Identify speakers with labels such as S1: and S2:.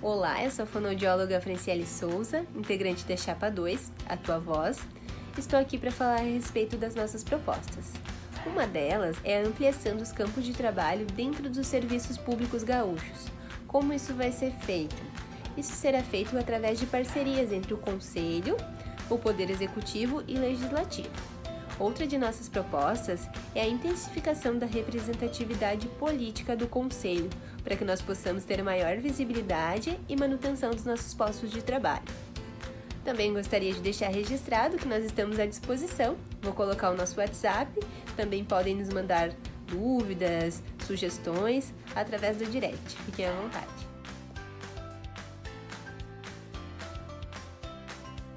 S1: Olá, eu sou a fonoaudióloga Franciele Souza, integrante da Chapa 2, a tua voz. Estou aqui para falar a respeito das nossas propostas. Uma delas é a ampliação dos campos de trabalho dentro dos serviços públicos gaúchos. Como isso vai ser feito? Isso será feito através de parcerias entre o Conselho, o Poder Executivo e Legislativo. Outra de nossas propostas é a intensificação da representatividade política do Conselho, para que nós possamos ter maior visibilidade e manutenção dos nossos postos de trabalho. Também gostaria de deixar registrado que nós estamos à disposição. Vou colocar o nosso WhatsApp, também podem nos mandar dúvidas, sugestões através do direct. Fiquem à vontade.